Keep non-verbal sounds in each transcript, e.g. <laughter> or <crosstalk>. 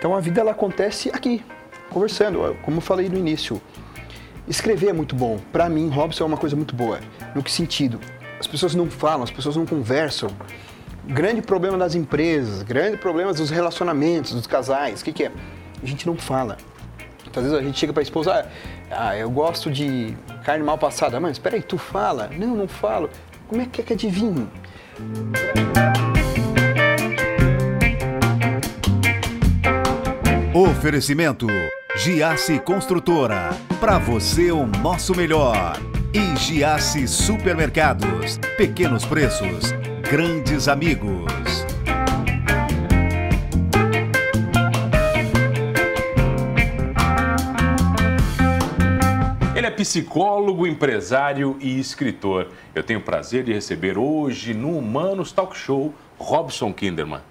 Então a vida ela acontece aqui, conversando, como eu falei no início. Escrever é muito bom. Para mim, Robson é uma coisa muito boa. No que sentido? As pessoas não falam, as pessoas não conversam. Grande problema das empresas, grande problema dos relacionamentos, dos casais. O que, que é? A gente não fala. Às vezes a gente chega para a esposa, ah, eu gosto de carne mal passada. Mas espera aí, tu fala? Não, não falo. Como é que é que adivinha? Oferecimento Giasse Construtora. Para você o nosso melhor. E Giasse Supermercados. Pequenos preços, grandes amigos. Ele é psicólogo, empresário e escritor. Eu tenho o prazer de receber hoje no Humanos Talk Show Robson Kinderman.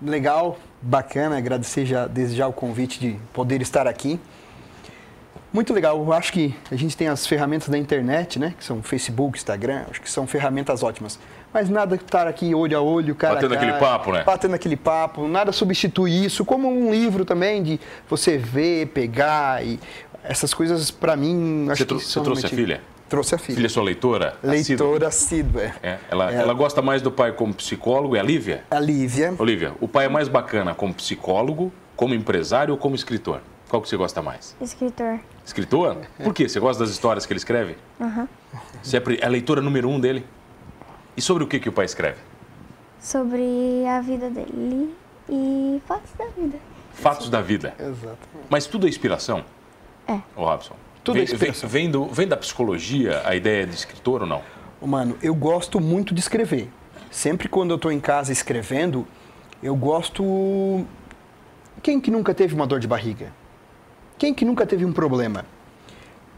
Legal, bacana, agradecer já, desde já o convite de poder estar aqui. Muito legal, eu acho que a gente tem as ferramentas da internet, né? Que são Facebook, Instagram, acho que são ferramentas ótimas. Mas nada estar aqui olho a olho, cara Batendo a cara, aquele papo, né? Batendo aquele papo, nada substitui isso, como um livro também, de você ver, pegar e essas coisas para mim acho Você, que trou- são você trouxe a filha? Trouxe a filha. Filha sua leitora? Leitora assídua. é. Ela, É. ela gosta mais do pai como psicólogo, é a Lívia? A Lívia. Olivia, o pai é mais bacana como psicólogo, como empresário ou como escritor? Qual que você gosta mais? Escritor. Escritor? Por quê? Você gosta das histórias que ele escreve? Aham. Você é pri- é a leitora número um dele? E sobre o que, que o pai escreve? Sobre a vida dele e fatos da vida. Fatos da vida. Exatamente. Mas tudo é inspiração? É. Ô, Robson. Tudo vem, é. Vem, vem do, vem da psicologia a ideia de escritor ou não? Mano, eu gosto muito de escrever. Sempre quando eu estou em casa escrevendo, eu gosto. Quem que nunca teve uma dor de barriga? Quem que nunca teve um problema?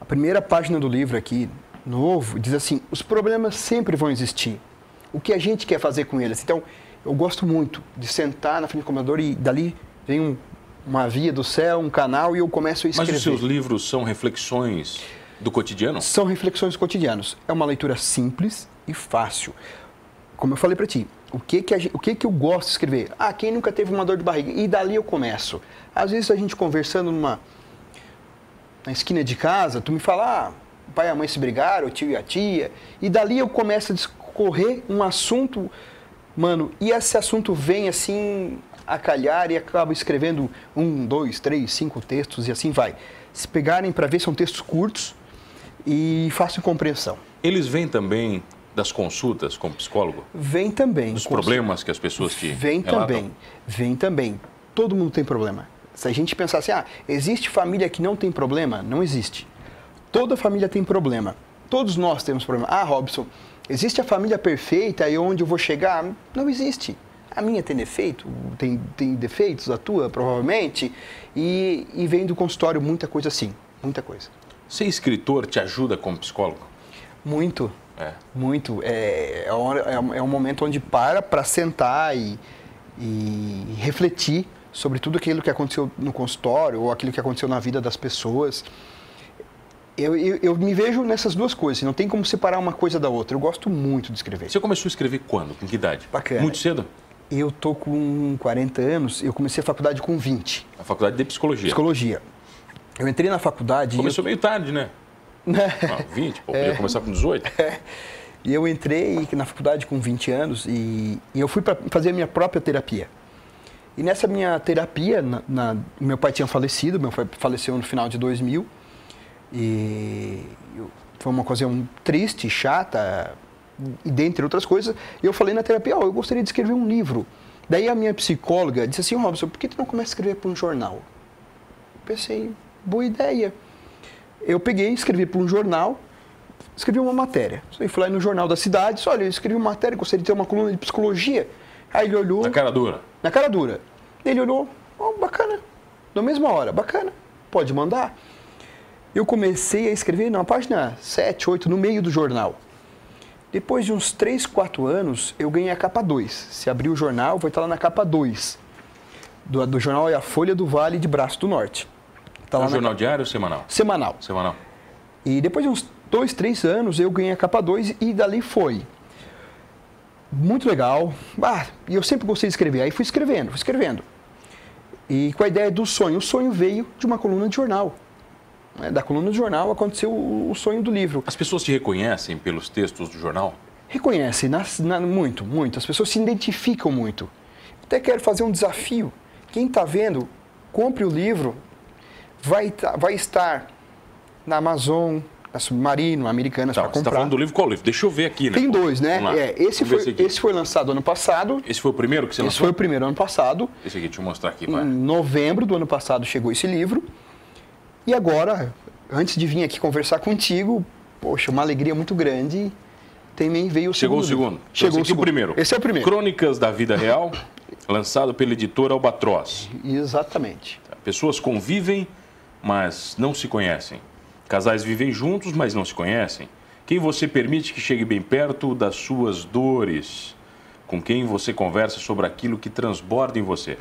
A primeira página do livro aqui, novo, diz assim: os problemas sempre vão existir. O que a gente quer fazer com eles? Então, eu gosto muito de sentar na frente do computador e dali vem um- uma via do céu, um canal e eu começo a Mas escrever. os seus livros são reflexões do cotidiano? São reflexões cotidianas. É uma leitura simples e fácil. Como eu falei para ti, o que que, a gen- o que que eu gosto de escrever? Ah, quem nunca teve uma dor de barriga? E dali eu começo. Às vezes a gente conversando numa na esquina de casa, tu me fala, ah, o pai e a mãe se brigaram, o tio e a tia, e dali eu começo a discorrer um assunto, mano, e esse assunto vem assim a calhar e acabo escrevendo um, dois, três, cinco textos e assim vai. Se pegarem para ver, são textos curtos e fácil compreensão. Eles vêm também das consultas como psicólogo? Vem também. Dos com- problemas que as pessoas te Vem relatam? também, vem também. Todo mundo tem problema. Se a gente pensar assim, ah, existe família que não tem problema? Não existe. Toda família tem problema. Todos nós temos problema. Ah, Robson, existe a família perfeita e onde eu vou chegar? Não existe. A minha tem defeito, tem, tem defeitos, a tua provavelmente, e, e vem do consultório muita coisa assim, muita coisa. Ser escritor te ajuda como psicólogo? Muito, É. muito. É, é, hora- é um- é um momento onde para para sentar e, e refletir sobre tudo aquilo que aconteceu no consultório ou aquilo que aconteceu na vida das pessoas. Eu, eu, eu me vejo nessas duas coisas, não tem como separar uma coisa da outra. Eu gosto muito de escrever. Você começou a escrever quando? Com que idade? Bacana. Muito cedo? Eu tô com 40 anos, eu comecei a faculdade com 20, A faculdade de psicologia. psicologia. Eu entrei na faculdade e eu- Começou meio tarde, né? <laughs> Ah, 20, pô, É. podia começar com 18. <laughs> E eu entrei na faculdade com 20 anos e, e eu fui para fazer a minha própria terapia. E nessa minha terapia, na- na- meu pai tinha falecido, meu pai faleceu no final de 2000. E eu- foi uma ocasião triste, chata, e dentre outras coisas. Eu falei na terapia, ó, eu gostaria de escrever um livro. Daí a minha psicóloga disse assim, Robson, por que tu não começa a escrever para um jornal? Pensei, boa ideia. Eu peguei, escrevi para um jornal, escrevi uma matéria. Aí fui lá no jornal da cidade, disse, olha, eu escrevi uma matéria, gostaria de ter uma coluna de psicologia. Aí ele olhou, Na cara dura. na cara dura. Ele olhou, oh, bacana, na mesma hora, bacana, pode mandar. Eu comecei a escrever na página 7, 8, no meio do jornal. Depois de uns 3, 4 anos, eu ganhei a capa 2. Se abrir o jornal, vai estar lá na capa 2. Do, do jornal é a Folha do Vale de Braço do Norte. Tá É um na jornal capa- diário ou semanal? Semanal. Semanal. E depois de uns dois, três anos, eu ganhei a capa 2 e dali foi. Muito legal. Ah, e eu sempre gostei de escrever. Aí fui escrevendo, fui escrevendo. E com a ideia do sonho. O sonho veio de uma coluna de jornal. Né? Da coluna de jornal aconteceu o, o sonho do livro. As pessoas te reconhecem pelos textos do jornal? Reconhecem na, na, muito, muito. As pessoas se identificam muito. Até quero fazer um desafio. Quem está vendo, compre o livro. Vai, tá, vai estar na Amazon, na Submarino, Americanas Tá, para você está comprar. falando do livro qual livro? Deixa eu ver aqui, né? Tem dois, né? É, esse, Vamos foi, esse foi lançado ano passado. Esse foi o primeiro que você Esse lançou? foi o primeiro ano passado. Esse aqui, deixa eu mostrar aqui, Em vai. novembro do ano passado chegou esse livro. E agora, antes de vir aqui conversar contigo, poxa, uma alegria muito grande. Também veio o Chegou o segundo. segundo. livro. Então, Chegou o segundo. o primeiro. Esse é o primeiro. Crônicas da Vida Real, <laughs> lançado pela editora Albatroz. Exatamente. Pessoas convivem, mas não se conhecem. Casais vivem juntos, mas não se conhecem. Quem você permite que chegue bem perto das suas dores? Com quem você conversa sobre aquilo que transborda em você?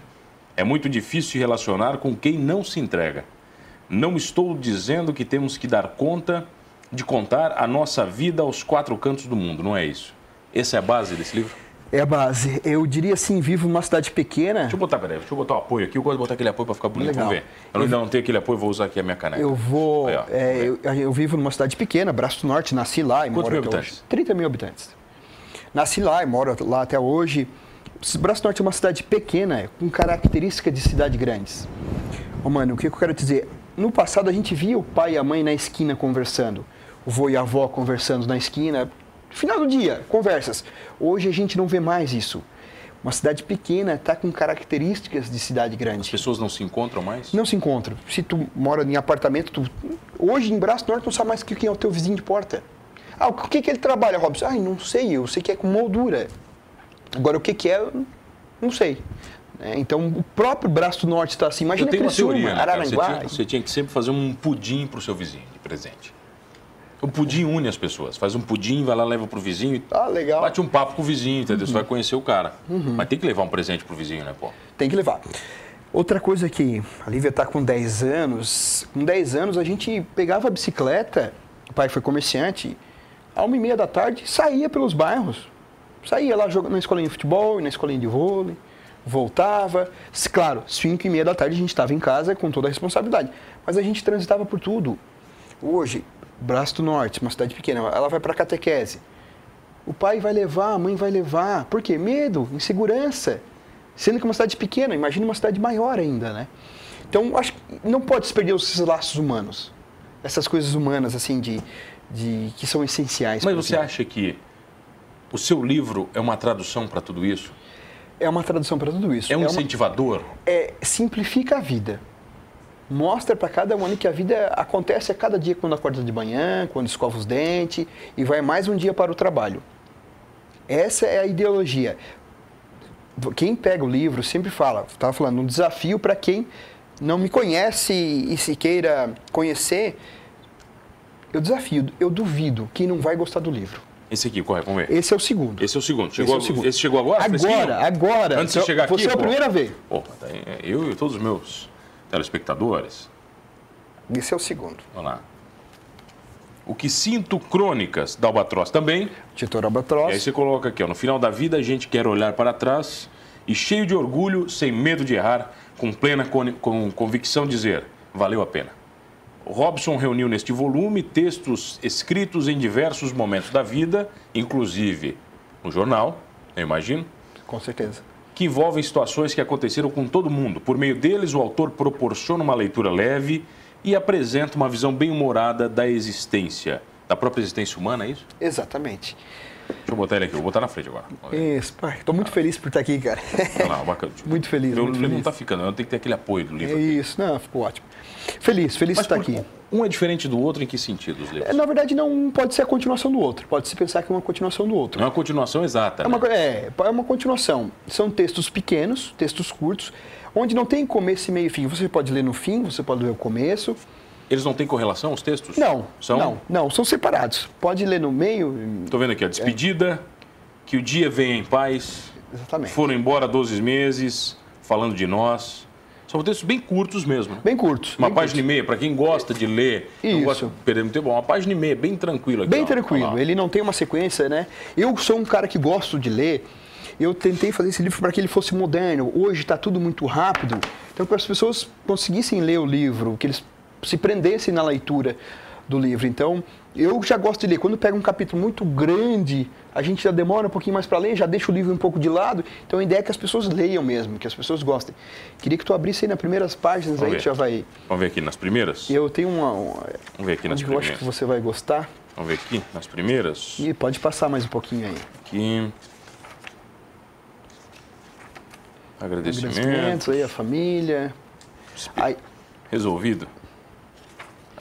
É muito difícil se relacionar com quem não se entrega. Não estou dizendo que temos que dar conta de contar a nossa vida aos quatro cantos do mundo, não é isso. Essa é a base desse livro? É a base. Eu diria assim, vivo numa cidade pequena. Deixa eu botar, peraí, deixa eu botar o apoio aqui. Eu gosto de botar aquele apoio para ficar bonito. Legal. Vamos ver. Eu ainda não tenho aquele apoio, vou usar aqui a minha caneca. Eu vou. Aí, ó, é, eu, eu vivo numa cidade pequena, Braço do Norte, nasci lá e Quantos moro mil até habitantes? hoje. 30 mil habitantes. Nasci lá e moro lá até hoje. Braço do Norte é uma cidade pequena, com características de cidade grandes. Ô, mano, o que eu quero dizer? No passado a gente via o pai e a mãe na esquina conversando, o vô e a avó conversando na esquina. Final do dia, conversas. Hoje a gente não vê mais isso. Uma cidade pequena está com características de cidade grande. As pessoas não se encontram mais? Não se encontram. Se tu mora em apartamento, tu... hoje em Braço do Norte não sabe mais quem é o teu vizinho de porta. Ah, o que, que ele trabalha, Robson? Ai, não sei, eu sei que é com moldura. Agora, o que, que é, não sei. É, então, o próprio Braço Norte está assim. Eu Imagina tenho uma teoria, né, cara? Você Araranguá. tinha, você tinha que sempre fazer um pudim pro seu vizinho de presente. O pudim une as pessoas. Faz um pudim, vai lá, leva pro vizinho e Ah, legal. bate um papo com o vizinho, entendeu? Você vai conhecer o cara. Mas tem que levar um presente pro vizinho, né, pô? Tem que levar. Outra coisa que a Lívia está com 10 anos. Com 10 anos a gente pegava a bicicleta, o pai foi comerciante, a uma e meia da tarde saía pelos bairros. Saía lá jogando na escolinha de futebol, na escolinha de vôlei, voltava. Claro, 5 e meia da tarde a gente estava em casa com toda a responsabilidade. Mas a gente transitava por tudo. Hoje, Braço do Norte, uma cidade pequena, ela vai para catequese. O pai vai levar, a mãe vai levar. Por quê? Medo, insegurança. Sendo que é uma cidade pequena, imagina uma cidade maior ainda, né? Então, acho que não pode se perder esses laços humanos. Essas coisas humanas, assim, de, de que são essenciais. Mas você acha que o seu livro é uma tradução para tudo isso? É uma tradução para tudo isso. É um uma- incentivador? é, simplifica a vida. Mostra para cada um que a vida acontece a cada dia quando acorda de manhã, quando escova os dentes e vai mais um dia para o trabalho. Essa é a ideologia. Quem pega o livro sempre fala, estava falando, um desafio para quem não me conhece e se queira conhecer. Eu desafio, eu duvido quem não vai gostar do livro. Esse aqui, corre, vamos ver. Esse é o segundo. Esse é o segundo. Esse Chegou, é o segundo. Esse chegou agora? Agora, agora. Antes de chegar aqui, Você é a pô. primeira vez. Opa, tá é, eu e todos os meus telespectadores. Esse é o segundo. Vamos lá. O que sinto crônicas da Albatroz também. Titor E Albatroz. aí você coloca aqui, ó, no final da vida a gente quer olhar para trás e cheio de orgulho, sem medo de errar, com plena con com convicção dizer, valeu a pena. Robson reuniu neste volume textos escritos em diversos momentos da vida, inclusive no jornal, eu imagino, Com certeza. que envolvem situações que aconteceram com todo mundo. Por meio deles, o autor proporciona uma leitura leve e apresenta uma visão bem humorada da existência, da própria existência humana, é isso? Exatamente. Deixa eu botar ele aqui, vou botar na frente agora. Isso, pai. Estou muito feliz por estar aqui, cara. Olha lá, bacana. <laughs> muito feliz, Meu muito livro não está ficando, eu tenho que ter aquele apoio do livro. É aqui. isso, não, ficou ótimo. Feliz, feliz de estar por- aqui. um é diferente do outro em que sentido os É, livros? Na verdade, não pode ser a continuação do outro. Pode se pensar que é uma continuação do outro. Não é uma continuação exata. É uma, né? co- é, é uma continuação. São textos pequenos, textos curtos, onde não tem começo e meio e fim. Você pode ler no fim, você pode ler o começo. Eles não têm correlação, os textos? Não, São? não, não, são separados. Pode ler no meio, Estou vendo aqui, a despedida, que o dia venha em paz, exatamente. foram embora 12 meses, falando de nós. São textos bem curtos mesmo. Bem curtos. Uma bem página curtos. e meia, para quem gosta de ler, não Isso. gosta de perder muito tempo, uma página e meia, bem tranquilo aqui. Bem ó. Tranquilo, lá. ele não tem uma sequência, né? Eu sou um cara que gosto de ler Eu tentei fazer esse livro para que ele fosse moderno. Hoje está tudo muito rápido. Então, para as pessoas conseguissem ler o livro, que eles se prendessem na leitura do livro. Então, eu já gosto de ler. Quando pega um capítulo muito grande, a gente já demora um pouquinho mais para ler, já deixa o livro um pouco de lado. Então, a ideia é que as pessoas leiam mesmo, que as pessoas gostem. Queria que tu abrisse aí nas primeiras páginas, Vamos aí ver. já vai... Vamos ver aqui nas primeiras? Eu tenho uma... uma Vamos ver aqui nas onde eu acho primeiras. que você vai gostar. Vamos ver aqui nas primeiras. E pode passar mais um pouquinho aí. Aqui. Agradecimento. Agradecimentos aí, a família. Aí, Resolvido.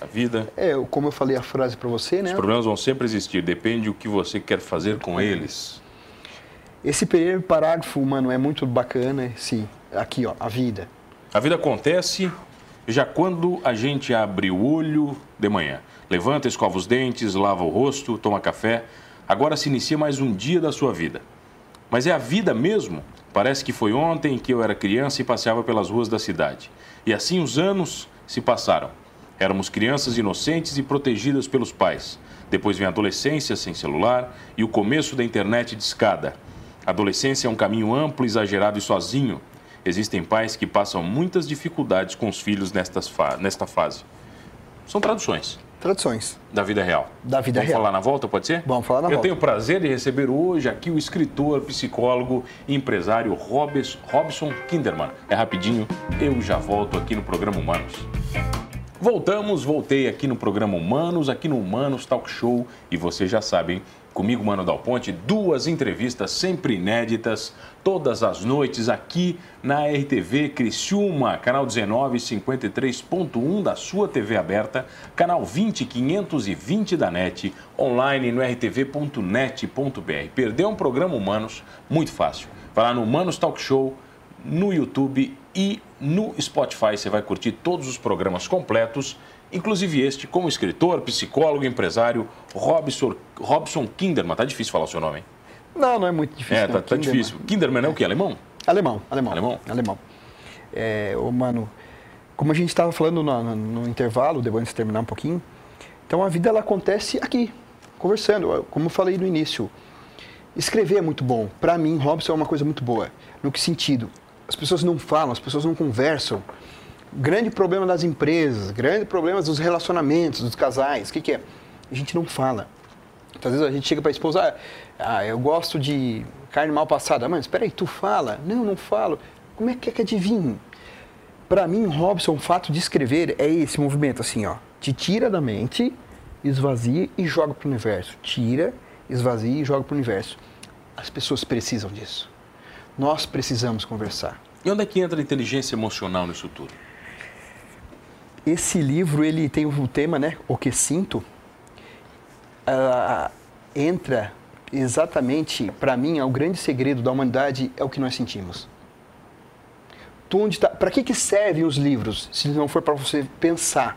A vida. é, como eu falei a frase para você, né? Os problemas vão sempre existir. Depende o que você quer fazer com eles. Esse primeiro parágrafo, mano, é muito bacana. Sim, aqui, ó, a vida. A vida acontece já quando a gente abre o olho de manhã. Levanta, escova os dentes, lava o rosto, toma café. Agora se inicia mais um dia da sua vida. Mas é a vida mesmo? Parece que foi ontem que eu era criança e passeava pelas ruas da cidade. E assim os anos se passaram. Éramos crianças inocentes e protegidas pelos pais. Depois vem a adolescência sem celular e o começo da internet de escada. A adolescência é um caminho amplo, exagerado e sozinho. Existem pais que passam muitas dificuldades com os filhos nestas fa- nesta fase. São traduções Traduções. da vida real. Da vida Vamos real. falar na volta, pode ser? Vamos falar na Eu volta. tenho o prazer de receber hoje aqui o escritor, psicólogo e empresário Robes- Robson Kinderman. É rapidinho, eu já volto aqui no programa Humanos. Voltamos, voltei aqui no programa Humanos, aqui no Humanos Talk Show. E vocês já sabem, comigo, Mano Dal Ponte, duas entrevistas sempre inéditas, todas as noites aqui na RTV Criciúma, canal 1953.1 da sua TV aberta, canal 20520 da NET, online no rtv.net.br. Perdeu um programa Humanos? Muito fácil. Vai lá no Humanos Talk Show, no YouTube e no Spotify. Você vai curtir todos os programas completos, inclusive este, como escritor, psicólogo, empresário, Robson, Robson Kinderman. Tá difícil falar o seu nome, hein? Não, não é muito difícil. É, não. tá, tá Kinderman. difícil. Kinderman é o quê? Alemão? Alemão, alemão. Alemão? Alemão. É, ô, mano, como a gente estava falando no, no- no intervalo, depois de terminar um pouquinho, então a vida ela acontece aqui, conversando. Como eu falei no início, escrever é muito bom. Para mim, Robson é uma coisa muito boa. No que sentido? As pessoas não falam, as pessoas não conversam. Grande problema das empresas, grande problema dos relacionamentos, dos casais. O que, que é? A gente não fala. Às vezes a gente chega para a esposa, ah, ah, eu gosto de carne mal passada. Mas espera aí, tu fala? Não, não falo. Como é que é que adivinha? Para mim, Robson, o fato de escrever é esse movimento assim, ó. Te tira da mente, esvazia e joga para o universo. Tira, esvazia e joga para o universo. As pessoas precisam disso. Nós precisamos conversar. E onde é que entra a inteligência emocional nisso tudo? Esse livro, ele tem o tema, né? O que sinto. Ah, entra exatamente, para mim, é o grande segredo da humanidade é o que nós sentimos. Tá, para que que servem os livros, se não for para você pensar?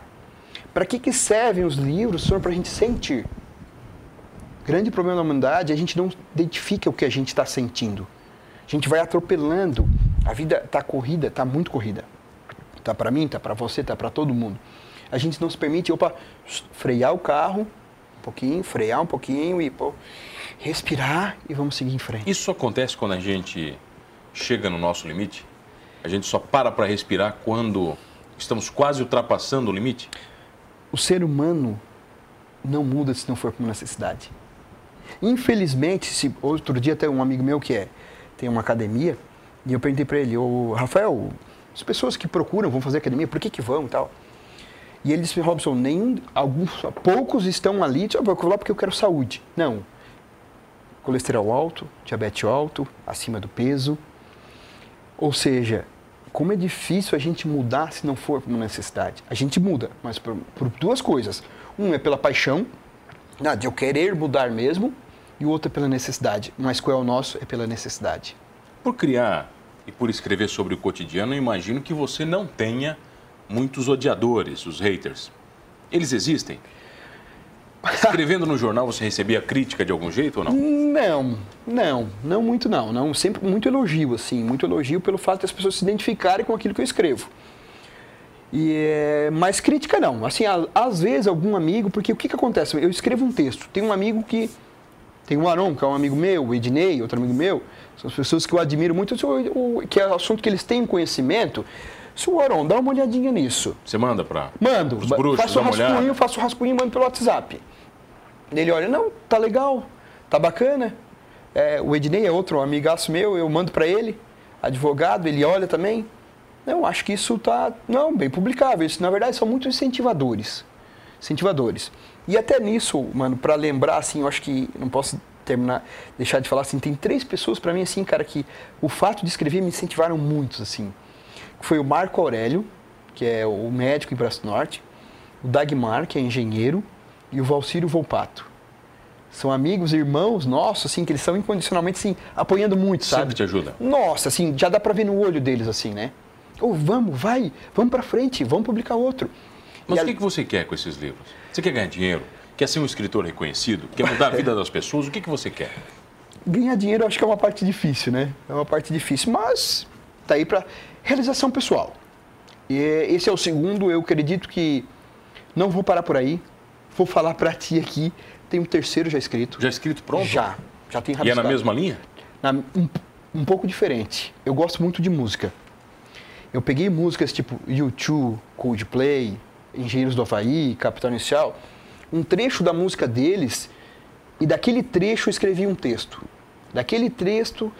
Para que que servem os livros, se não para a gente sentir? O grande problema da humanidade é a gente não identifica o que a gente está sentindo. A gente vai atropelando. A vida está corrida, está muito corrida. Tá para mim, tá para você, tá para todo mundo. A gente não se permite, opa, frear o carro um pouquinho, frear um pouquinho e pô, respirar e vamos seguir em frente. Isso acontece quando a gente chega no nosso limite? A gente só para para respirar quando estamos quase ultrapassando o limite? O ser humano não muda se não for por necessidade. Infelizmente, se outro dia tem um amigo meu que é tem uma academia e eu perguntei para ele, ô Rafael, as pessoas que procuram vão fazer academia, por que que vão e tal? E ele disse, Robson, nenhum, alguns, poucos estão ali, eu vou lá porque eu quero saúde. Não. Colesterol alto, diabetes alto, acima do peso. Ou seja, como é difícil a gente mudar se não for por uma necessidade. A gente muda, mas por, por duas coisas. Um é pela paixão, né, de eu querer mudar mesmo, e o outro é pela necessidade. Mas qual é o nosso? É pela necessidade. Por criar e por escrever sobre o cotidiano, eu imagino que você não tenha muitos odiadores, os haters. Eles existem? <laughs> Escrevendo no jornal, você recebia crítica de algum jeito ou não? Não, não, não muito não. não sempre muito elogio, assim, muito elogio pelo fato das pessoas se identificarem com aquilo que eu escrevo. E, é, mas crítica não. Assim, às vezes algum amigo, porque o que, que acontece? Eu escrevo um texto, tem um amigo que Tem o Aron, que é um amigo meu, o Ednei, outro amigo meu. São as pessoas que eu admiro muito, que é assunto que eles têm conhecimento. Se o Aron, dá uma olhadinha nisso. Você manda para Mando. os bruxos, faço o uma rascunho, faço o rascunho e mando pelo WhatsApp. Ele olha, não, tá legal, tá bacana. É, o Ednei é outro amigaço meu, eu mando para ele, advogado, ele olha também. Não, acho que isso tá, não, bem publicável. Isso, na verdade, são muito incentivadores. Incentivadores. E até nisso, mano, para lembrar, assim, eu acho que não posso terminar, deixar de falar assim, tem três pessoas para mim, assim, cara, que o fato de escrever me incentivaram muito, assim. Foi o Marco Aurélio, que é o médico em Braço Norte, o Dagmar, que é engenheiro, e o Valcírio Volpato. São amigos, irmãos nossos, assim, que eles são incondicionalmente, assim, apoiando muito, sabe? Sempre te ajuda. Nossa, assim, já dá pra ver no olho deles, assim, né? Ô, vamos, vai, vamos pra frente, vamos publicar outro. Mas o a- que, que você quer com esses livros? Você quer ganhar dinheiro? Quer ser um escritor reconhecido? Quer mudar a vida das pessoas? O que, que você quer? Ganhar dinheiro acho que é uma parte difícil, né? É uma parte difícil, mas tá aí pra realização pessoal. E esse é o segundo, eu acredito que não vou parar por aí. Vou falar pra ti aqui. Tem um terceiro já escrito. Já escrito pronto? Já. Já tem E é na rabiscado. mesma linha? Na- um, um pouco diferente. Eu gosto muito de música. Eu peguei músicas tipo U2, Coldplay, Engenheiros do Havaí, Capital Inicial, um trecho da música deles e daquele trecho eu escrevi um texto. Daquele texto,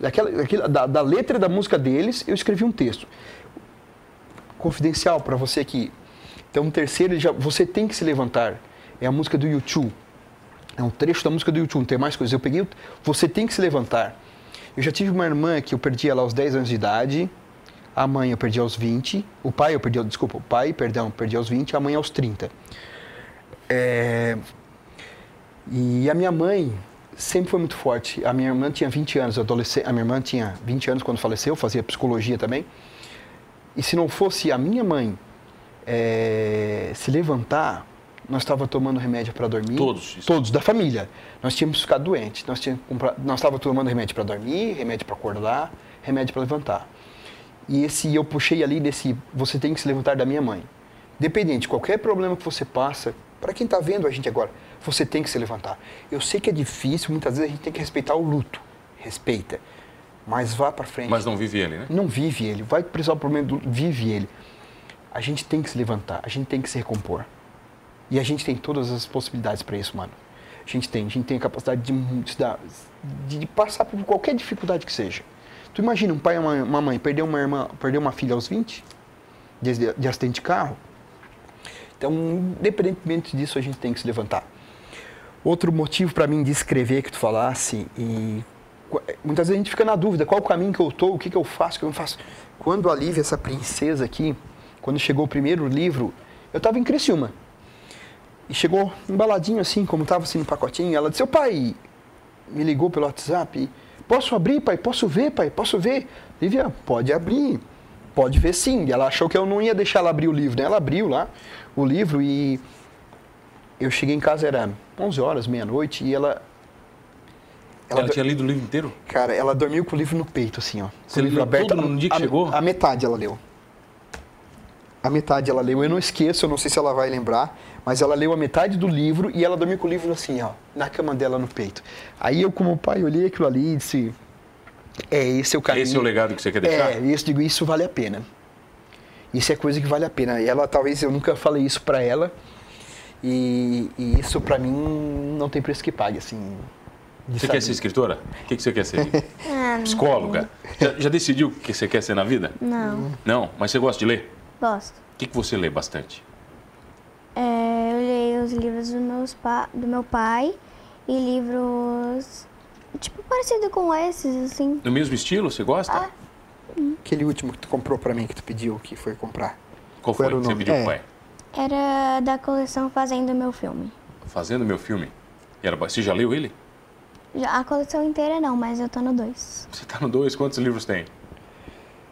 daquela, daquela- da, da letra da música deles, eu escrevi um texto. Confidencial para você aqui. Então, terceiro, já, você tem que se levantar. É a música do U2. É um trecho da música do YouTube, não tem mais coisas. Eu peguei, você tem que se levantar. Eu já tive uma irmã que eu perdi ela aos 10 anos de idade, a mãe eu perdi aos 20, o pai eu perdi, desculpa, o pai, perdão, perdi aos 20, a mãe aos 30. É, E a minha mãe sempre foi muito forte. A minha irmã tinha 20 anos, adolescente, a minha irmã tinha 20 anos quando faleceu, fazia psicologia também. E se não fosse a minha mãe é, se levantar, nós estava tomando remédio para dormir. Todos, isso. Todos da família. Nós tínhamos ficado doentes. Nós comprado, nós estava tomando remédio para dormir, remédio para acordar, remédio para levantar. E esse eu puxei ali desse você tem que se levantar da minha mãe. Dependente, qualquer problema que você passa, para quem está vendo a gente agora, você tem que se levantar. Eu sei que é difícil, muitas vezes a gente tem que respeitar o luto. Respeita. Mas vá para frente. Mas não vive ele, né? Não vive ele. Vai precisar do problema do vive ele. A gente tem que se levantar, a gente tem que se recompor. E a gente tem todas as possibilidades para isso, mano. A gente tem, a gente tem a capacidade de, de- de passar por qualquer dificuldade que seja. Tu imagina um pai e uma, mãe perder uma irmã, perder uma filha aos 20 de, de acidente de carro. Então, independentemente disso, a gente tem que se levantar. Outro motivo para mim de escrever que tu falasse e muitas vezes a gente fica na dúvida qual o caminho que eu tô, o que, que eu faço, o que eu não faço. Quando a Lívia, essa princesa aqui, quando chegou o primeiro livro, eu estava em Criciúma. E chegou embaladinho assim, como estava assim no pacotinho, ela disse, seu pai, me ligou pelo WhatsApp, posso abrir, pai? Posso ver, pai? Posso ver? Lívia, pode abrir, pode ver sim. E ela achou que eu não ia deixar ela abrir o livro, né? Ela abriu lá o livro e eu cheguei em casa, era 11 horas, meia-noite, e ela... Ela, do- tinha lido o livro inteiro? Cara, ela dormiu com o livro no peito, assim, ó. Com Você o livro aberto. todo no dia que a, chegou? A metade ela leu. A metade ela leu. Eu não esqueço, eu não sei se ela vai lembrar, mas ela leu a metade do livro e ela dormiu com o livro assim, ó, na cama dela no peito. Aí eu, como pai, olhei aquilo ali e disse: É, esse é o caminho. Esse é o legado que você quer deixar? É, e eu digo: Isso vale a pena. Isso é coisa que vale a pena. E ela, talvez eu nunca falei isso pra ela, e, e isso pra mim não tem preço que pague, assim. Você saber. quer ser escritora? O que, que você quer ser? <laughs> Ah. Psicóloga? Já, já decidiu o que você quer ser na vida? Não, Não, mas você gosta de ler? Gosto. O que, que você lê bastante? É, eu leio os livros do, meus pa- do meu pai e livros, tipo, parecido com esses, assim. No mesmo estilo, você gosta? Ah. Aquele último que tu comprou pra mim, que tu pediu, que foi comprar. Qual foi era que o você nome? pediu É. pro pai? Era da coleção Fazendo Meu Filme. Fazendo meu filme. E era, você já leu ele? Já, a coleção inteira não, mas eu tô no 2. Você tá no dois, quantos livros tem?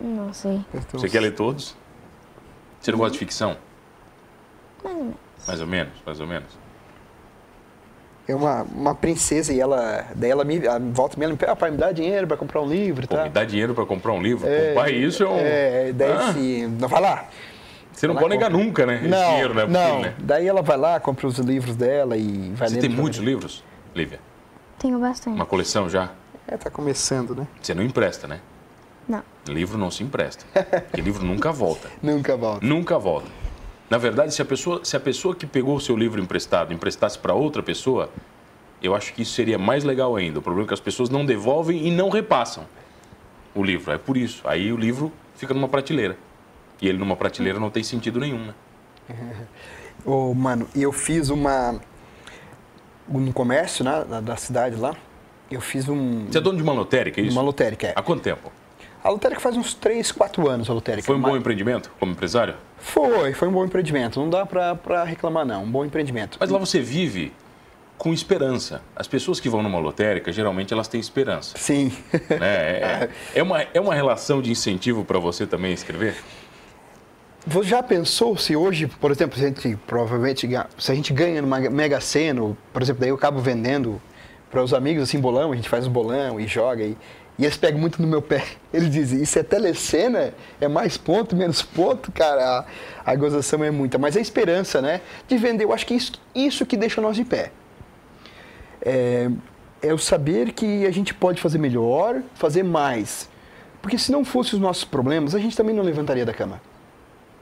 Não sei, Você quer ler todos? Você não gosta de ficção? mais ou menos. Mais ou menos, mais ou menos. É uma, uma princesa e ela. Daí ela me ela volta e me pede, ah, pai, me dá dinheiro pra comprar um livro, Pô, tá? me dá dinheiro pra comprar um livro? É, o pai, isso é um... É, daí Ah, se. Não vai lá. Você não pode negar compra. nunca, né? Esse Não, dinheiro, né? não. filho, né? Daí ela vai lá, compra os livros dela e vai Você lendo tem muitos ver. livros, Lívia? Tenho bastante. Uma coleção já? É, tá começando, né? Você não empresta, né? Não. Livro não se empresta. Porque livro nunca volta. <laughs> Nunca volta. Nunca volta. Na verdade, se a pessoa, se a pessoa que pegou o seu livro emprestado emprestasse para outra pessoa, eu acho que isso seria mais legal ainda. O problema é que as pessoas não devolvem e não repassam o livro. É por isso. Aí o livro fica numa prateleira. E ele numa prateleira não tem sentido nenhum, né? <laughs> Ô, mano, e eu fiz uma. No comércio, né, da- da cidade lá, eu fiz um. Você é dono de uma lotérica, é isso? Uma lotérica, é. Há quanto tempo? A lotérica faz uns 3, 4 anos, a lotérica. Foi um bom empreendimento como empresário? Foi, foi um bom empreendimento. Não dá pra, pra reclamar, não. Um bom empreendimento. Mas lá você vive com esperança. As pessoas que vão numa lotérica, geralmente elas têm esperança. Sim. né? É, é, <laughs> uma, é uma relação de incentivo para você também escrever? Você já pensou se hoje, por exemplo, se a gente provavelmente se a gente ganha numa Mega Sena, por exemplo, daí eu acabo vendendo para os amigos assim bolão, a gente faz o bolão e joga e, e eles pegam muito no meu pé. Eles dizem, isso é telecena? É mais ponto, menos ponto, cara. A, a gozação é muita, mas a esperança, né, de vender, eu acho que isso, isso que deixa nós de pé. É, é o saber que a gente pode fazer melhor, fazer mais. Porque se não fossem os nossos problemas, a gente também não levantaria da cama.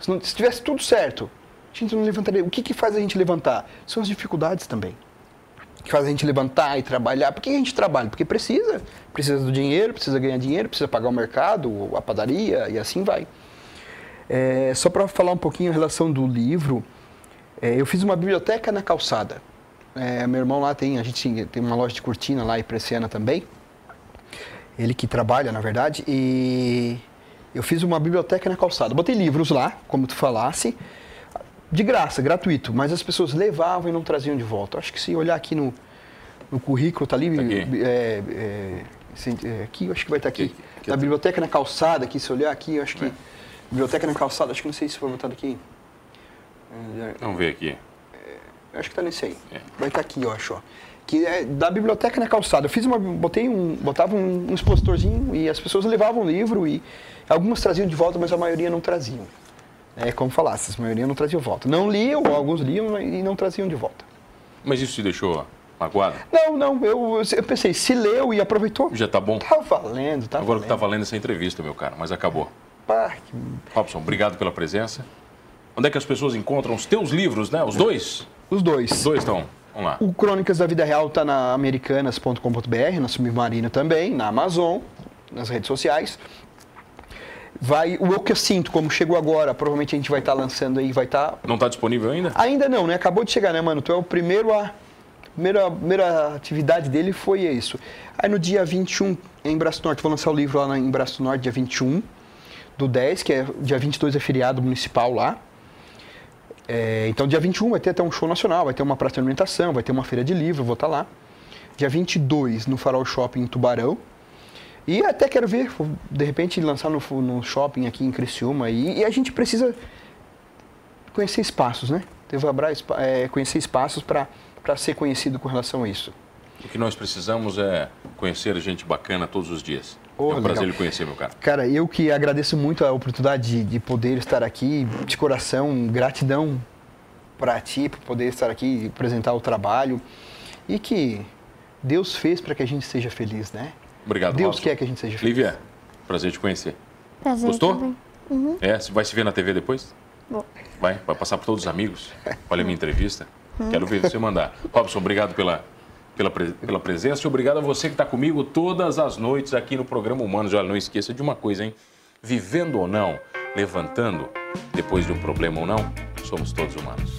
Se, não, se tivesse tudo certo, a gente não levantaria. O que, que faz a gente levantar? São as dificuldades também. Que faz a gente levantar e trabalhar. Por que a gente trabalha? Porque precisa. Precisa do dinheiro, precisa ganhar dinheiro, precisa pagar o mercado, a padaria e assim vai. É, só para falar um pouquinho em relação do livro, é, eu fiz uma biblioteca na calçada. É, meu irmão lá tem, a gente tem uma loja de cortina lá e Preciana também. Ele que trabalha, na verdade, e eu fiz uma biblioteca na calçada. Botei livros lá, como tu falasse, de graça, gratuito, mas as pessoas levavam e não traziam de volta. Acho que se olhar aqui no, no currículo, tá ali. Tá aqui. é, é, é, aqui, acho que vai estar aqui. Aqui, aqui na tá. biblioteca na calçada, aqui, se olhar aqui, acho que. É. Biblioteca na calçada, acho que não sei se foi botado aqui. É, Vamos ver aqui. eu acho que tá nesse aí. É. Vai estar aqui, eu acho, ó. Que é da biblioteca na calçada. Eu fiz uma. Botei um. Botava um, um expositorzinho e as pessoas levavam o livro e algumas traziam de volta, mas a maioria não traziam. É como falasse, a maioria não trazia de volta. Não liam, alguns liam e não traziam de volta. Mas isso te deixou magoado? Não, não, eu, eu pensei, se leu e aproveitou, Já tá bom? tá valendo, tá Agora que valendo. tá valendo essa entrevista, meu cara, mas acabou. Pá, que- Robson, obrigado pela presença. Onde é que as pessoas encontram os teus livros, né? Os dois? Os Os dois. dois estão. Vamos lá. O Crônicas da Vida Real está na americanas.com.br, na Submarino também, na Amazon, nas redes sociais. Vai, o Que Eu Sinto, como chegou agora, provavelmente a gente vai estar lançando aí, vai estar... Não tá disponível ainda? Ainda não, né? Acabou de chegar, né, mano? Tu é o primeiro a... Primeira, primeira atividade dele foi isso. Aí no dia 21, em Braço Norte, vou lançar o livro lá em Braço Norte, dia 21 do 10, que é dia 22 é feriado municipal lá. É, então, dia 21 vai ter até um show nacional, vai ter uma praça de alimentação, vai ter uma feira de livro, vou estar lá. Dia 22, no Farol Shopping em Tubarão. E até quero ver, de repente, lançar no, no shopping aqui em Criciúma. E, e a gente precisa conhecer espaços, né? Devabrar, é, conhecer espaços para ser conhecido com relação a isso. O que nós precisamos é conhecer gente bacana todos os dias. Oh, é um prazer legal. lhe conhecer, meu cara. Cara, eu que agradeço muito a oportunidade de, de poder estar aqui, de coração, gratidão para ti, por poder estar aqui e apresentar o trabalho. E que Deus fez para que a gente seja feliz, né? Obrigado, Deus Robson. quer que a gente seja feliz. Lívia, prazer te conhecer. Prazer Gostou? também. É, vai se ver na TV depois? Bom. Vai? Vai passar para todos os amigos? Olha a minha entrevista. Quero ver você mandar. Robson, obrigado pela, pela, pela presença e obrigado a você que está comigo todas as noites aqui no programa Humanos. Olha, não esqueça de uma coisa, hein? Vivendo ou não, levantando depois de um problema ou não, somos todos humanos.